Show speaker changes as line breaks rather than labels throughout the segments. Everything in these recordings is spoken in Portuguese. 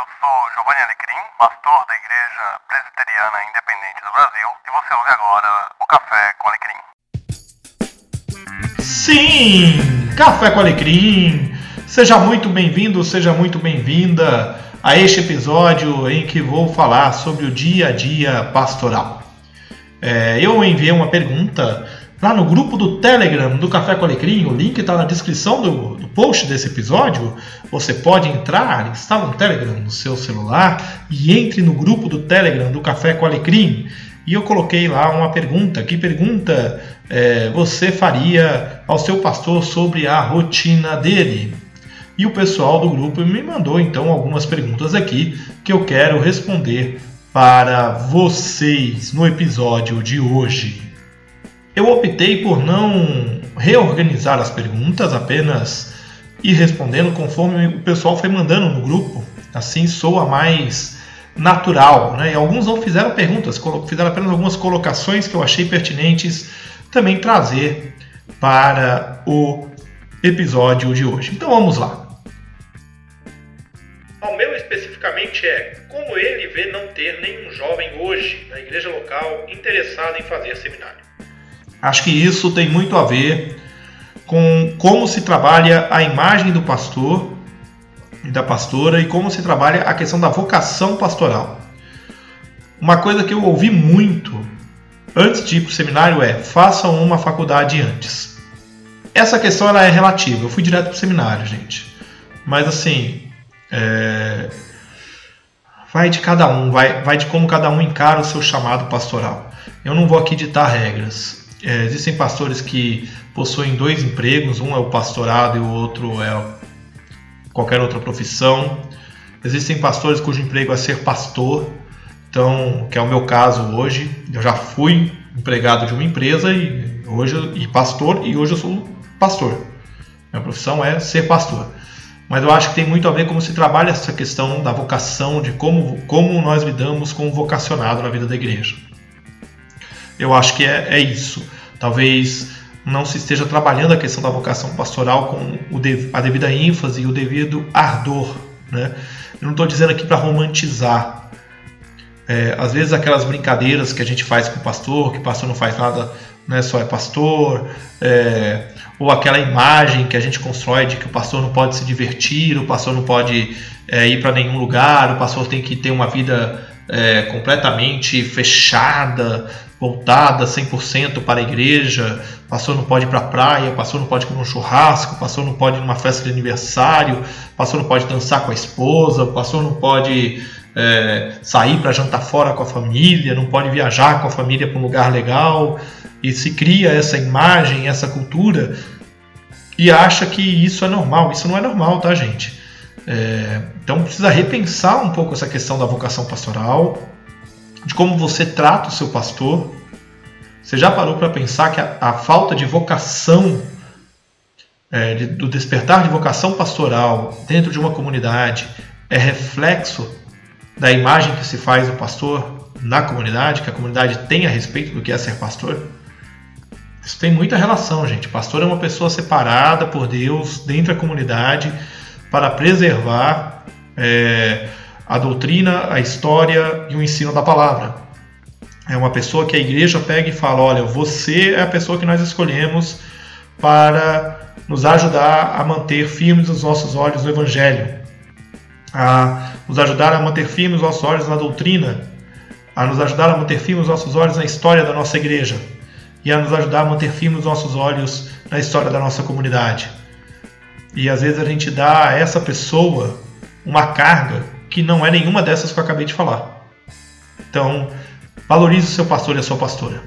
eu sou Giovanni Alecrim, pastor da Igreja Presbiteriana Independente do Brasil, e você ouve agora o Café com Alecrim.
Sim, Café com Alecrim. Seja muito bem-vindo, seja muito bem-vinda a este episódio em que vou falar sobre o dia a dia pastoral. É, eu enviei uma pergunta lá no grupo do Telegram do Café com Alecrim, o link está na descrição do, do, post desse episódio. Você pode entrar, instala um Telegram no seu celular e entre no grupo do Telegram do Café com Alecrim. E eu coloquei lá uma pergunta. Que pergunta é, você faria ao seu pastor sobre a rotina dele? E o pessoal do grupo me mandou então algumas perguntas aqui que eu quero responder para vocês no episódio de hoje. Eu optei por não reorganizar as perguntas, apenas ir respondendo conforme o pessoal foi mandando no grupo. Assim soa mais natural. Né? E alguns não fizeram perguntas, fizeram apenas algumas colocações que eu achei pertinentes também trazer para o episódio de hoje. Então vamos lá. O meu especificamente é como ele vê não ter nenhum jovem hoje na igreja local interessado em fazer seminário. Acho que isso tem muito a ver com como se trabalha a imagem do pastor e da pastora e como se trabalha a questão da vocação pastoral. Uma coisa que eu ouvi muito antes de ir para o seminário é façam uma faculdade antes. Essa questão ela é relativa. Eu fui direto para o seminário, gente. Mas assim, é... vai de cada um, vai, vai de como cada um encara o seu chamado pastoral. Eu não vou aqui ditar regras. É, existem pastores que possuem dois empregos, um é o pastorado e o outro é qualquer outra profissão. Existem pastores cujo emprego é ser pastor, então que é o meu caso hoje. Eu já fui empregado de uma empresa e hoje e pastor e hoje eu sou pastor. Minha profissão é ser pastor. Mas eu acho que tem muito a ver como se trabalha essa questão da vocação, de como, como nós lidamos com o vocacionado na vida da igreja. Eu acho que é, é isso. Talvez não se esteja trabalhando a questão da vocação pastoral com o, a devida ênfase e o devido ardor. Né? Eu não estou dizendo aqui para romantizar. É, às vezes aquelas brincadeiras que a gente faz com o pastor, que o pastor não faz nada, né, só é pastor, é, ou aquela imagem que a gente constrói de que o pastor não pode se divertir, o pastor não pode é, ir para nenhum lugar, o pastor tem que ter uma vida é, completamente fechada, voltada 100% para a igreja, pastor não pode ir para a praia, pastor não pode comer um churrasco, pastor não pode ir numa festa de aniversário, pastor não pode dançar com a esposa, pastor não pode é, sair para jantar fora com a família, não pode viajar com a família para um lugar legal, e se cria essa imagem, essa cultura, e acha que isso é normal. Isso não é normal, tá, gente? É, então precisa repensar um pouco essa questão da vocação pastoral, de como você trata o seu pastor. Você já parou para pensar que a, a, falta de vocação, é, de, do despertar de vocação pastoral dentro de uma comunidade é reflexo da imagem que se faz do pastor na comunidade, que a comunidade tem a respeito do que é ser pastor? Isso tem muita relação, gente. Pastor é uma pessoa separada por Deus dentro da comunidade para preservar é, a doutrina, a história e o ensino da palavra. É uma pessoa que a igreja pega e fala: olha, você é a pessoa que nós escolhemos para nos ajudar a manter firmes os nossos olhos no Evangelho, a nos ajudar a manter firmes os nossos olhos na doutrina, a nos ajudar a manter firmes os nossos olhos na história da nossa igreja e a nos ajudar a manter firmes os nossos olhos na história da nossa comunidade. E às vezes a gente dá a essa pessoa uma carga que não é nenhuma dessas que eu acabei de falar. Então, valorize o seu pastor e a sua pastora.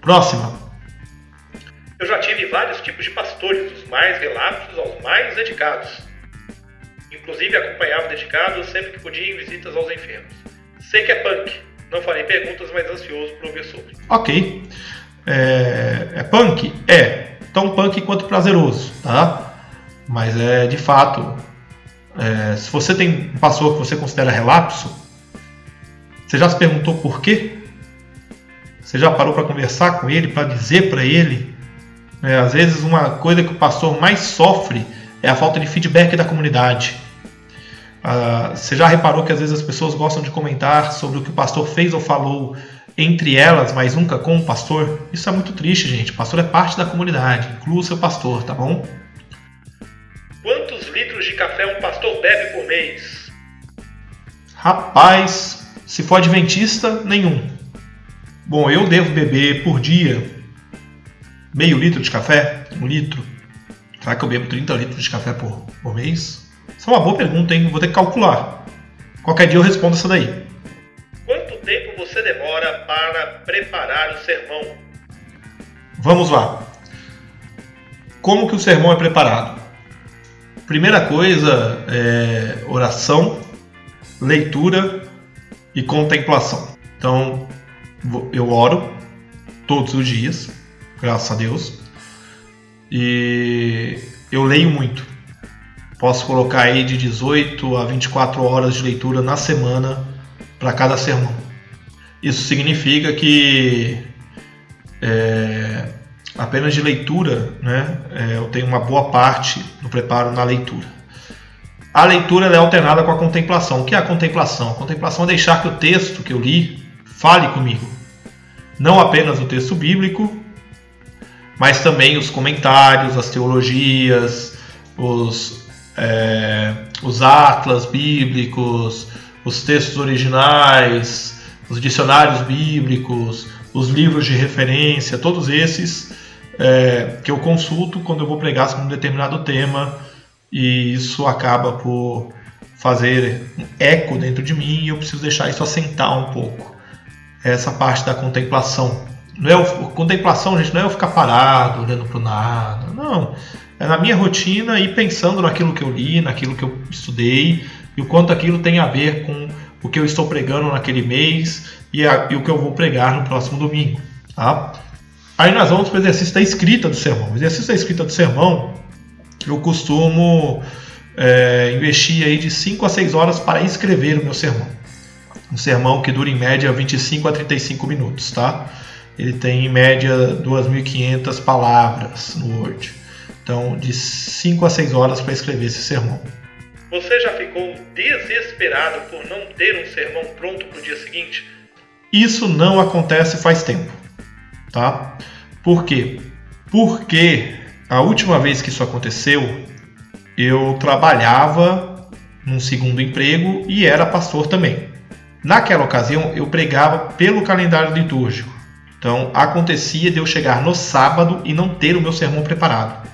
Próxima. Eu já tive vários tipos de pastores, dos mais relapsos aos mais dedicados. Inclusive acompanhava dedicados sempre que podia em visitas aos enfermos. Sei que é punk, não farei perguntas, mas ansioso por ouvir sobre. Ok. É, é punk? É. Tão punk quanto prazeroso, tá? Mas é de fato é, se você tem um pastor que você considera relapso, você já se perguntou por quê? Você já parou para conversar com ele, para dizer para ele? É, às vezes, uma coisa que o pastor mais sofre é a falta de feedback da comunidade. Uh, você já reparou que às vezes as pessoas gostam de comentar sobre o que o pastor fez ou falou entre elas, mas nunca com o pastor? Isso é muito triste, gente. O pastor é parte da comunidade, inclua o seu pastor, tá bom?
De café um pastor bebe por mês?
Rapaz, se for adventista, nenhum. Bom, eu devo beber por dia meio litro de café, um litro. Será que eu bebo 30 litros de café por, por mês? Isso é uma boa pergunta, hein? Vou ter que calcular. Qualquer dia eu respondo essa daí.
Quanto tempo você demora para preparar o sermão?
Vamos lá. Como que o sermão é preparado? Primeira coisa é oração, leitura e contemplação. Então, eu oro todos os dias, graças a Deus. E eu leio muito. Posso colocar aí de 18 a 24 horas de leitura na semana para cada sermão. Isso significa que é, apenas de leitura, né, é, eu tenho uma boa parte do preparo na leitura. A leitura é alternada com a contemplação. O que é a contemplação? A contemplação é deixar que o texto que eu li fale comigo. Não apenas o texto bíblico, mas também os comentários, as teologias, os é, os atlas bíblicos, os textos originais, os dicionários bíblicos, os livros de referência, todos esses é, que eu consulto quando eu vou pregar sobre um determinado tema e isso acaba por fazer um eco dentro de mim e eu preciso deixar isso assentar um pouco. Essa parte da contemplação. Não é o, contemplação, gente, não é eu ficar parado, olhando para o nada. Não é na minha rotina e pensando naquilo que eu li, naquilo que eu estudei e o quanto aquilo tem a ver com o que eu estou pregando naquele mês e, a, e o que eu vou pregar no próximo domingo. Tá? Aí nós vamos para o exercício da escrita do sermão. O exercício da escrita do sermão, eu costumo é, investir aí de 5 a 6 horas para escrever o meu sermão. Um sermão que dura em média 25 a 35 minutos, tá? Ele tem em média 2.500 palavras no Word. Então, de 5 a 6 horas para escrever esse sermão.
Você já ficou desesperado por não ter um sermão pronto para o dia seguinte?
Isso não acontece faz tempo, tá? Por quê? Porque a última vez que isso aconteceu, eu trabalhava num segundo emprego e era pastor também. Naquela ocasião, eu pregava pelo calendário litúrgico. Então, acontecia de eu chegar no sábado e não ter o meu sermão preparado.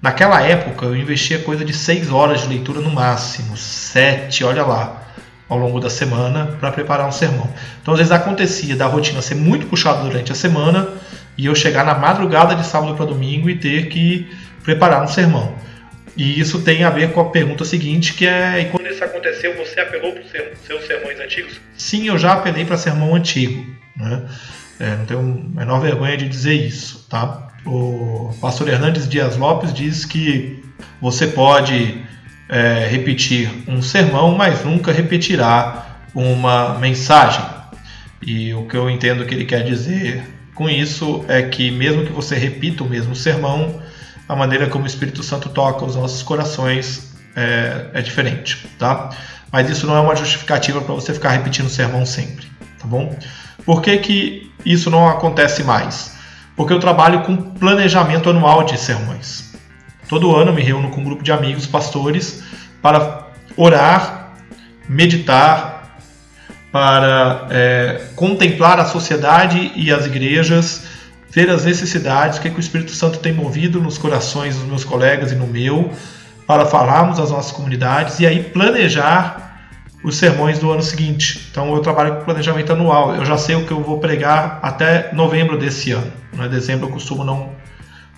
Naquela época eu investia coisa de 6 horas de leitura no máximo, 7, olha lá, ao longo da semana para preparar um sermão. Então às vezes acontecia da rotina ser muito puxada durante a semana e eu chegar na madrugada de sábado para domingo e ter que preparar um sermão. E isso tem a ver com a pergunta seguinte, que é...
E quando isso aconteceu, você apelou para os seus sermões antigos?
Sim, eu já apelei para sermão antigo. Né? É, não tenho a menor vergonha de dizer isso, tá? o pastor Hernandes Dias Lopes diz que você pode é, repetir um sermão, mas nunca repetirá uma mensagem. E o que eu entendo que ele quer dizer com isso é que, mesmo que você repita o mesmo sermão, a maneira como o Espírito Santo toca os nossos corações é, é diferente, tá? Mas isso não é uma justificativa para você ficar repetindo o sermão sempre, tá bom? Por que, que isso não acontece mais? porque eu trabalho com planejamento anual de sermões. Todo ano me reúno com um grupo de amigos pastores para orar, meditar, para é, contemplar a sociedade e as igrejas, ver as necessidades, o que, é que o Espírito Santo tem movido nos corações dos meus colegas e no meu, para falarmos às nossas comunidades e aí planejar os sermões do ano seguinte. Então eu trabalho com planejamento anual. Eu já sei o que eu vou pregar até novembro desse ano. Né? Dezembro eu costumo não,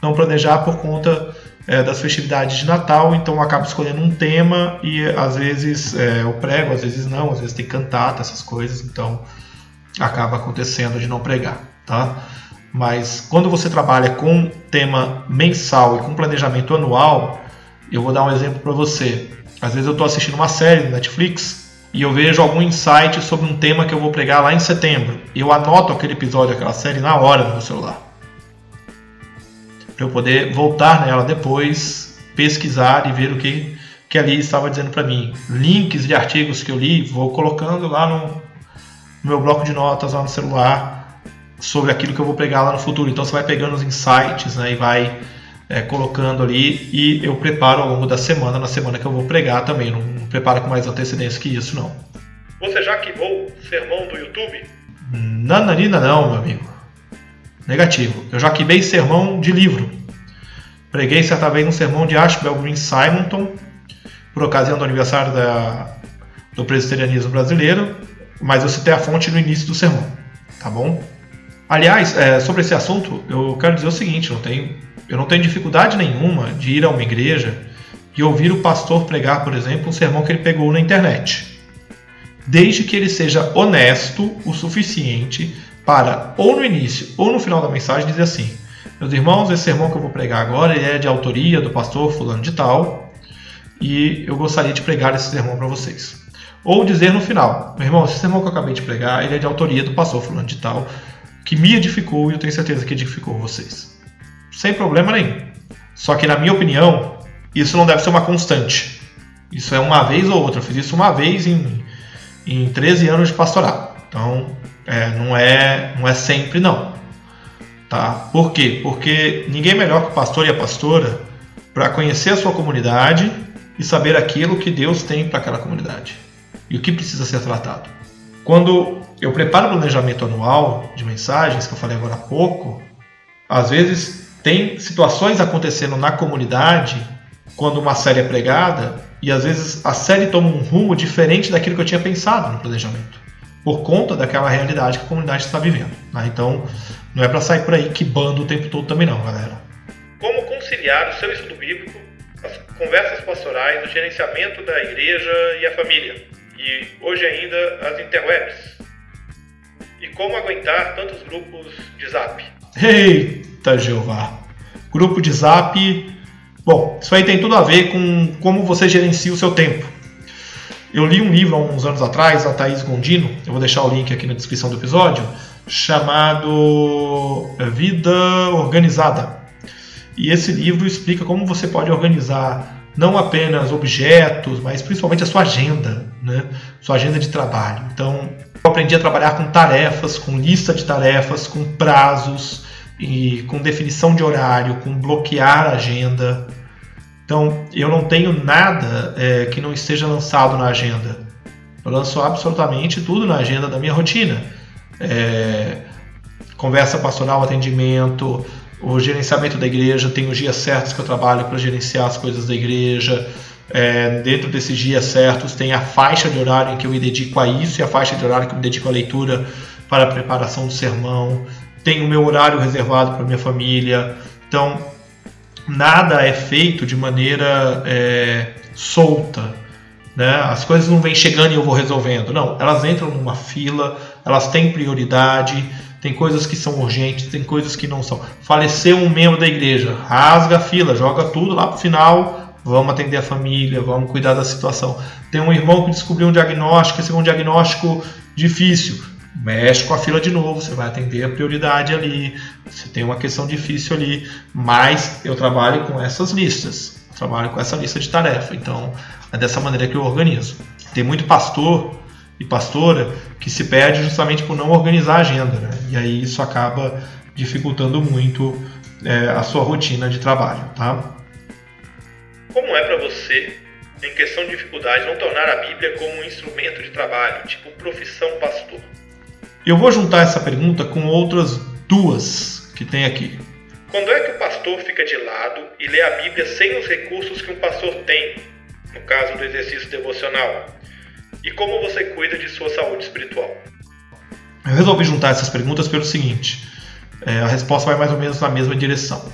não planejar por conta é, das festividades de Natal, então eu acabo escolhendo um tema e às vezes é, eu prego, às vezes não, às vezes tem cantata, essas coisas, então acaba acontecendo de não pregar, tá? Mas quando você trabalha com tema mensal e com planejamento anual, eu vou dar um exemplo para você. Às vezes eu estou assistindo uma série no Netflix e eu vejo algum insight sobre um tema que eu vou pregar lá em setembro. Eu anoto aquele episódio, aquela série na hora no meu celular. Para eu poder voltar nela depois, pesquisar e ver o que que ali estava dizendo para mim. Links de artigos que eu li, vou colocando lá no, no meu bloco de notas lá no celular sobre aquilo que eu vou pregar lá no futuro. Então você vai pegando os insights né, e vai é, colocando ali e eu preparo ao longo da semana, na semana que eu vou pregar também. Não, não preparo com mais antecedência que isso, não.
Você já queimou sermão do YouTube?
Nananina não, meu amigo. Negativo. Eu já queimei sermão de livro. Preguei certa vez um sermão de Ashbel Green Simonton, por ocasião do aniversário da, do presbiterianismo brasileiro, mas eu citei a fonte no início do sermão, tá bom? Aliás, é, sobre esse assunto, eu quero dizer o seguinte: não tenho, eu não tenho dificuldade nenhuma de ir a uma igreja e ouvir o pastor pregar, por exemplo, um sermão que ele pegou na internet desde que ele seja honesto o suficiente para, ou no início ou no final da mensagem, dizer assim: Meus irmãos, esse sermão que eu vou pregar agora é de autoria do pastor Fulano de Tal, e eu gostaria de pregar esse sermão para vocês. Ou dizer no final: Meu irmão, esse sermão que eu acabei de pregar ele é de autoria do pastor Fulano de Tal, que me edificou e eu tenho certeza que edificou vocês. Sem problema nenhum. Só que, na minha opinião, isso não deve ser uma constante. Isso é uma vez ou outra. Eu fiz isso uma vez em em 13 anos de pastoral. Então, é, não, é, não é sempre não. Tá? Por quê? Porque ninguém é melhor que o pastor e a pastora para conhecer a sua comunidade e saber aquilo que Deus tem para aquela comunidade e o que precisa ser tratado. Quando eu preparo o planejamento anual de mensagens, que eu falei agora há pouco, às vezes tem situações acontecendo na comunidade quando uma série é pregada e às vezes a série toma um rumo diferente daquilo que eu tinha pensado no planejamento, por conta daquela realidade que a comunidade está vivendo. Né? Então, não é para sair por aí que bando o tempo todo também não, galera.
Como conciliar o seu estudo bíblico, as conversas pastorais, o gerenciamento da igreja e a família, e hoje ainda as interwebs? E como aguentar tantos grupos de zap?
Eita, Jeová! Grupo de zap Bom, isso aí tem tudo a ver com como você gerencia o seu tempo. Eu li um livro há uns anos atrás, a Thaís Gondino, eu vou deixar o link aqui na descrição do episódio, chamado Vida Organizada. E esse livro explica como você pode organizar não apenas objetos, mas principalmente a sua agenda, né? sua agenda de trabalho. Então, eu aprendi a trabalhar com tarefas, com lista de tarefas, com prazos, e com definição de horário, com bloquear a agenda. Então, eu não tenho nada é, que não esteja lançado na agenda. Eu lanço absolutamente tudo na agenda da minha rotina. É, conversa pastoral, atendimento, o gerenciamento da igreja, tem os dias certos que eu trabalho para gerenciar as coisas da igreja. É, dentro desses dias certos tem a faixa de horário em que eu me dedico a isso e a faixa de horário que eu me dedico à leitura para a preparação do sermão tenho o meu horário reservado para minha família. Então, nada é feito de maneira é, solta. Né? As coisas não vêm chegando e eu vou resolvendo. Não, elas entram numa fila, elas têm prioridade. Tem coisas que são urgentes, tem coisas que não são. Faleceu um membro da igreja, rasga a fila, joga tudo lá para o final. Vamos atender a família, vamos cuidar da situação. Tem um irmão que descobriu um diagnóstico, esse é um diagnóstico difícil mexe com a fila de novo, você vai atender a prioridade ali, você tem uma questão difícil ali, mas eu trabalho com essas listas, trabalho com essa lista de tarefa, então é dessa maneira que eu organizo. Tem muito pastor e pastora que se perde justamente por não organizar a agenda, né? e aí isso acaba dificultando muito é, a sua rotina de trabalho, tá?
Como é para você, em questão de dificuldade, não tornar a Bíblia como um instrumento de trabalho, tipo profissão pastor?
Eu vou juntar essa pergunta com outras duas que tem aqui.
Quando é que o pastor fica de lado e lê a Bíblia sem os recursos que um pastor tem, no caso do exercício devocional? E como você cuida de sua saúde espiritual?
Eu resolvi juntar essas perguntas pelo seguinte: é, a resposta vai mais ou menos na mesma direção.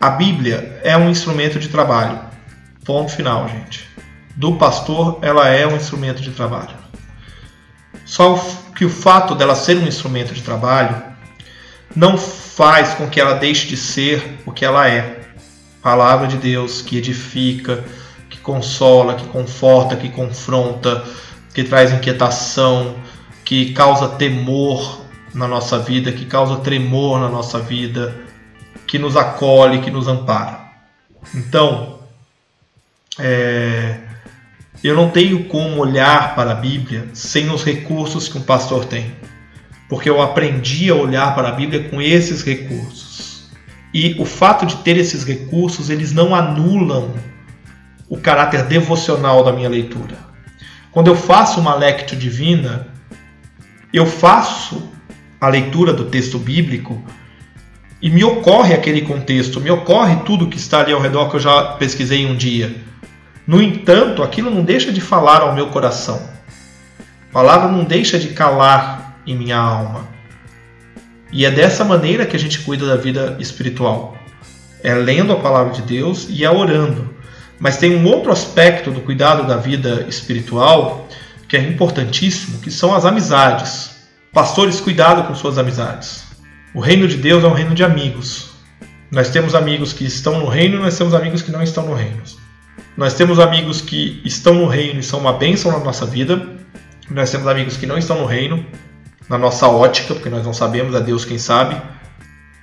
A Bíblia é um instrumento de trabalho. Ponto final, gente. Do pastor, ela é um instrumento de trabalho. Só que o fato dela ser um instrumento de trabalho não faz com que ela deixe de ser o que ela é. Palavra de Deus que edifica, que consola, que conforta, que confronta, que traz inquietação, que causa temor na nossa vida, que causa tremor na nossa vida, que nos acolhe, que nos ampara. Então, é, eu não tenho como olhar para a Bíblia sem os recursos que um pastor tem, porque eu aprendi a olhar para a Bíblia com esses recursos. E o fato de ter esses recursos, eles não anulam o caráter devocional da minha leitura. Quando eu faço uma lectio divina, eu faço a leitura do texto bíblico e me ocorre aquele contexto, me ocorre tudo que está ali ao redor que eu já pesquisei um dia. No entanto, aquilo não deixa de falar ao meu coração. A palavra não deixa de calar em minha alma. E é dessa maneira que a gente cuida da vida espiritual. É lendo a palavra de Deus e é orando. Mas tem um outro aspecto do cuidado da vida espiritual que é importantíssimo, que são as amizades. Pastores, cuidado com suas amizades. O reino de Deus é um reino de amigos. Nós temos amigos que estão no reino, nós temos amigos que não estão no reino. Nós temos amigos que estão no reino e são uma bênção na nossa vida. Nós temos amigos que não estão no reino, na nossa ótica, porque nós não sabemos, é Deus quem sabe,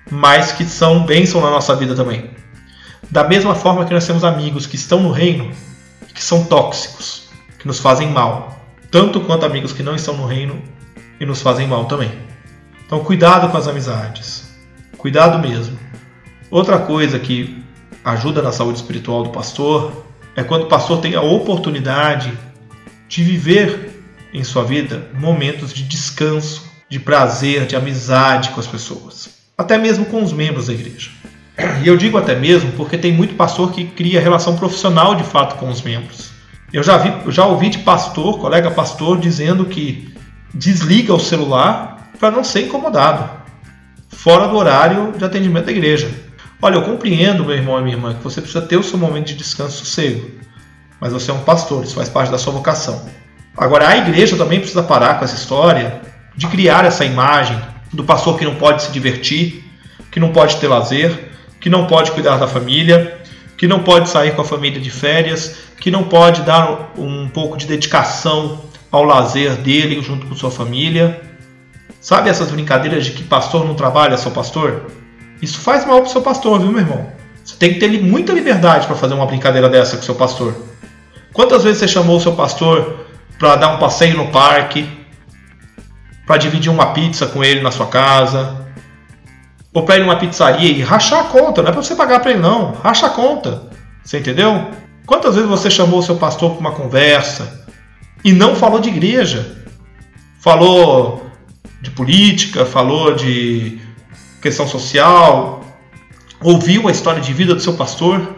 mas que são bênção na nossa vida também. Da mesma forma que nós temos amigos que estão no reino, que são tóxicos, que nos fazem mal, tanto quanto amigos que não estão no reino e nos fazem mal também. Então, cuidado com as amizades, cuidado mesmo. Outra coisa que ajuda na saúde espiritual do pastor é quando o pastor tem a oportunidade de viver em sua vida momentos de descanso, de prazer, de amizade com as pessoas, até mesmo com os membros da igreja. E eu digo até mesmo porque tem muito pastor que cria relação profissional de fato com os membros. Eu já, vi, já ouvi de pastor, colega pastor, dizendo que desliga o celular para não ser incomodado, fora do horário de atendimento da igreja. Olha, eu compreendo, meu irmão e minha irmã, que você precisa ter o seu momento de descanso e sossego. Mas você é um pastor, isso faz parte da sua vocação. Agora, a igreja também precisa parar com essa história de criar essa imagem do pastor que não pode se divertir, que não pode ter lazer, que não pode cuidar da família, que não pode sair com a família de férias, que não pode dar um pouco de dedicação ao lazer dele junto com sua família. Sabe essas brincadeiras de que pastor não trabalha, só pastor? Isso faz mal pro seu pastor, viu, meu irmão? Você tem que ter muita liberdade para fazer uma brincadeira dessa com seu pastor. Quantas vezes você chamou o seu pastor para dar um passeio no parque, para dividir uma pizza com ele na sua casa, ou para ir numa pizzaria e rachar a conta? Não é para você pagar para ele não, racha a conta. Você entendeu? Quantas vezes você chamou o seu pastor para uma conversa e não falou de igreja? Falou de política, falou de questão social, ouviu a história de vida do seu pastor,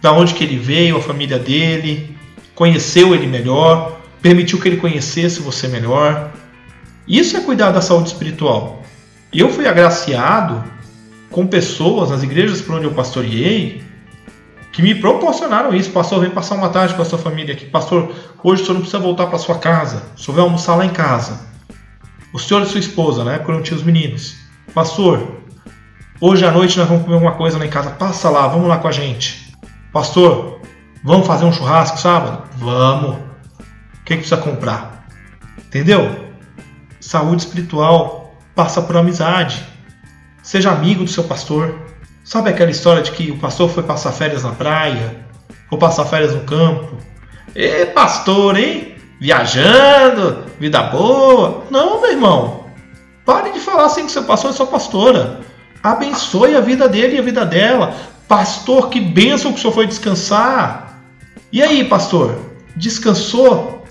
da onde que ele veio, a família dele, conheceu ele melhor, permitiu que ele conhecesse você melhor. Isso é cuidar da saúde espiritual. Eu fui agraciado com pessoas nas igrejas por onde eu pastoreei que me proporcionaram isso. Pastor, vem passar uma tarde com a sua família aqui. Pastor, hoje o senhor não precisa voltar para sua casa. O senhor vai almoçar lá em casa. O senhor e sua esposa, né? Quando tinha os meninos. Pastor, hoje à noite nós vamos comer alguma coisa lá em casa. Passa lá, vamos lá com a gente. Pastor, vamos fazer um churrasco sábado? Vamos. O que, que precisa comprar? Entendeu? Saúde espiritual passa por amizade. Seja amigo do seu pastor. Sabe aquela história de que o pastor foi passar férias na praia? Ou passar férias no campo? Ê, pastor, hein? Viajando, vida boa. Não, meu irmão. Pare de falar assim que seu pastor é sua pastora. Abençoe a vida dele e a vida dela. Pastor, que bênção que o senhor foi descansar. E aí, pastor? Descansou?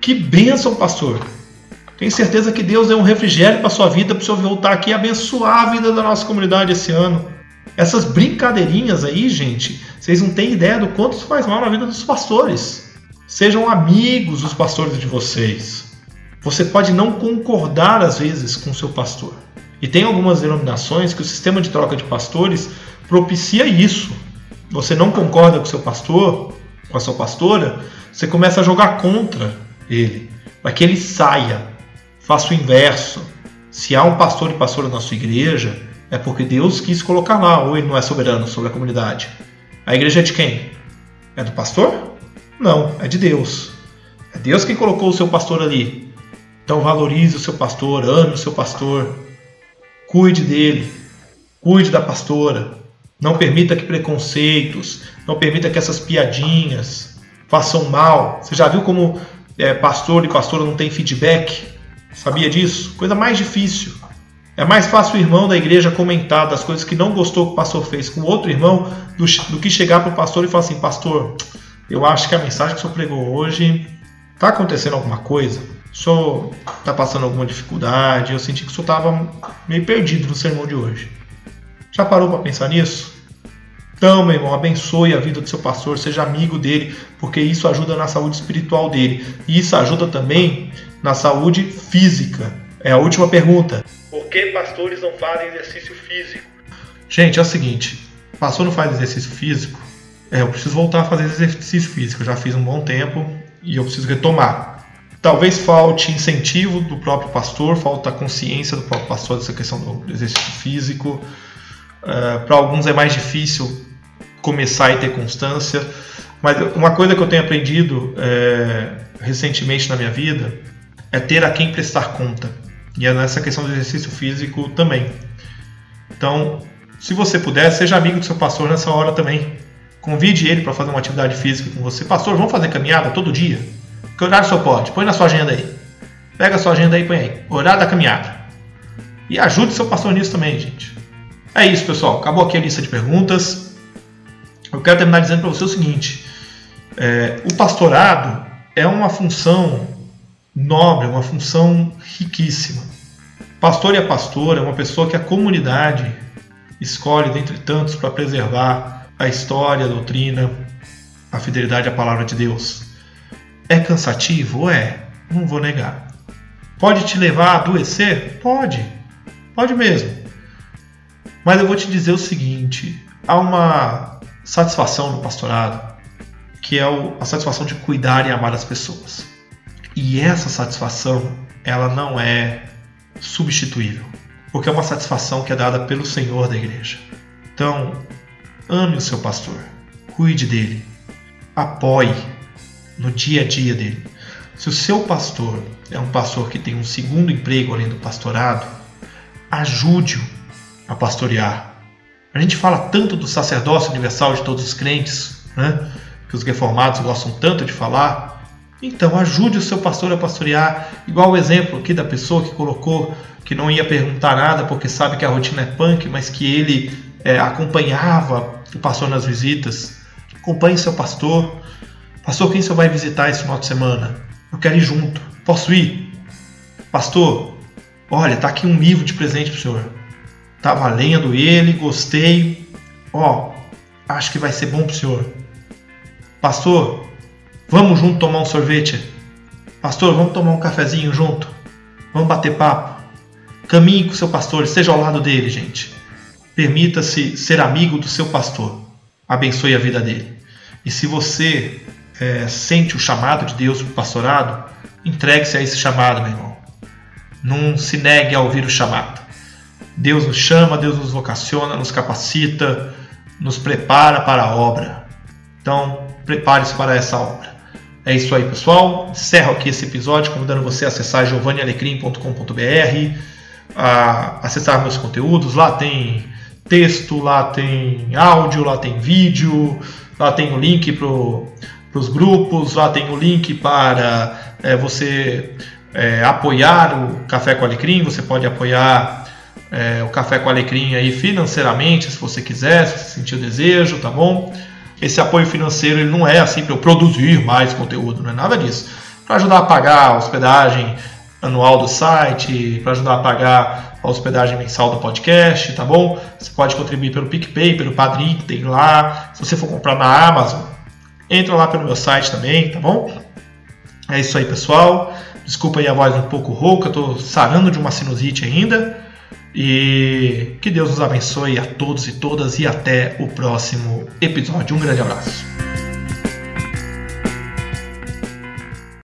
Que bênção, pastor. Tenho certeza que Deus deu um refrigério para sua vida para o senhor voltar aqui e abençoar a vida da nossa comunidade esse ano. Essas brincadeirinhas aí, gente, vocês não têm ideia do quanto isso faz mal na vida dos pastores. Sejam amigos dos pastores de vocês. Você pode não concordar às vezes com o seu pastor. E tem algumas denominações que o sistema de troca de pastores propicia isso. Você não concorda com seu pastor, com a sua pastora, você começa a jogar contra ele, para que ele saia. Faça o inverso. Se há um pastor e pastora na sua igreja, é porque Deus quis colocar lá, ou ele não é soberano sobre a comunidade. A igreja é de quem? É do pastor? Não, é de Deus. É Deus quem colocou o seu pastor ali. Então valorize o seu pastor, ame o seu pastor, cuide dele, cuide da pastora, Não permita que preconceitos, não permita que essas piadinhas façam mal. Você já viu como é, pastor e pastora não tem feedback? Sabia disso? Coisa mais difícil. É mais fácil o irmão da igreja comentar das coisas que não gostou que o pastor fez com outro irmão do, do que chegar para o pastor e falar assim: Pastor, eu acho que a mensagem que o senhor pregou hoje está acontecendo alguma coisa? Senhor está passando alguma dificuldade? Eu senti que o senhor estava meio perdido no sermão de hoje. Já parou para pensar nisso? Então, meu irmão, abençoe a vida do seu pastor, seja amigo dele, porque isso ajuda na saúde espiritual dele. E isso ajuda também na saúde física. É a última pergunta.
Por que pastores não fazem exercício físico?
Gente, é o seguinte: pastor não faz exercício físico. É, eu preciso voltar a fazer exercício físico. Eu já fiz um bom tempo e eu preciso retomar. Talvez falte incentivo do próprio pastor, falta consciência do próprio pastor dessa questão do exercício físico. Uh, Para alguns é mais difícil começar e ter constância. Mas uma coisa que eu tenho aprendido é, recentemente na minha vida é ter a quem prestar conta. E é nessa questão do exercício físico também. Então, se você puder, seja amigo do seu pastor nessa hora também. Convide ele para fazer uma atividade física com você. Pastor, vamos fazer caminhada todo dia? Que horário só pode? Põe na sua agenda aí. Pega a sua agenda aí e põe aí. Horário da caminhada. E ajude seu pastor nisso também, gente. É isso, pessoal. Acabou aqui a lista de perguntas. Eu quero terminar dizendo para você o seguinte: é, o pastorado é uma função nobre, uma função riquíssima. Pastor e a pastora é uma pessoa que a comunidade escolhe dentre tantos para preservar a história, a doutrina, a fidelidade à palavra de Deus. É cansativo? É, não vou negar. Pode te levar a adoecer? Pode, pode mesmo. Mas eu vou te dizer o seguinte: há uma satisfação no pastorado que é a satisfação de cuidar e amar as pessoas. E essa satisfação, ela não é substituível, porque é uma satisfação que é dada pelo Senhor da igreja. Então, ame o seu pastor, cuide dele, apoie, no dia a dia dele. Se o seu pastor é um pastor que tem um segundo emprego além do pastorado, ajude-o a pastorear. A gente fala tanto do sacerdócio universal de todos os crentes, né? que os reformados gostam tanto de falar. Então, ajude o seu pastor a pastorear, igual o exemplo aqui da pessoa que colocou que não ia perguntar nada porque sabe que a rotina é punk, mas que ele é, acompanhava o pastor nas visitas. Acompanhe seu pastor, Pastor, quem você vai visitar esse final de semana? Eu quero ir junto. Posso ir? Pastor, olha, tá aqui um livro de presente pro senhor. Tava lendo ele, gostei. Ó, acho que vai ser bom pro senhor. Pastor, vamos junto tomar um sorvete. Pastor, vamos tomar um cafezinho junto. Vamos bater papo. Caminhe com o seu pastor, esteja ao lado dele, gente. Permita-se ser amigo do seu pastor. Abençoe a vida dele. E se você é, sente o chamado de Deus para o pastorado, entregue-se a esse chamado, meu irmão. Não se negue a ouvir o chamado. Deus nos chama, Deus nos vocaciona, nos capacita, nos prepara para a obra. Então, prepare-se para essa obra. É isso aí, pessoal. Encerro aqui esse episódio convidando você a acessar giovannialecrim.com.br, a acessar meus conteúdos. Lá tem texto, lá tem áudio, lá tem vídeo, lá tem o link para os grupos, lá tem o link para é, você é, apoiar o Café com Alecrim, você pode apoiar é, o Café com Alecrim aí financeiramente, se você quiser, se você sentir o desejo, tá bom? Esse apoio financeiro ele não é assim para eu produzir mais conteúdo, não é nada disso. Para ajudar a pagar a hospedagem anual do site, para ajudar a pagar a hospedagem mensal do podcast, tá bom? Você pode contribuir pelo PicPay, pelo Padrim, tem lá. Se você for comprar na Amazon, Entra lá pelo meu site também, tá bom? É isso aí, pessoal. Desculpa aí a voz um pouco rouca, estou sarando de uma sinusite ainda. E que Deus nos abençoe a todos e todas e até o próximo episódio. Um grande abraço.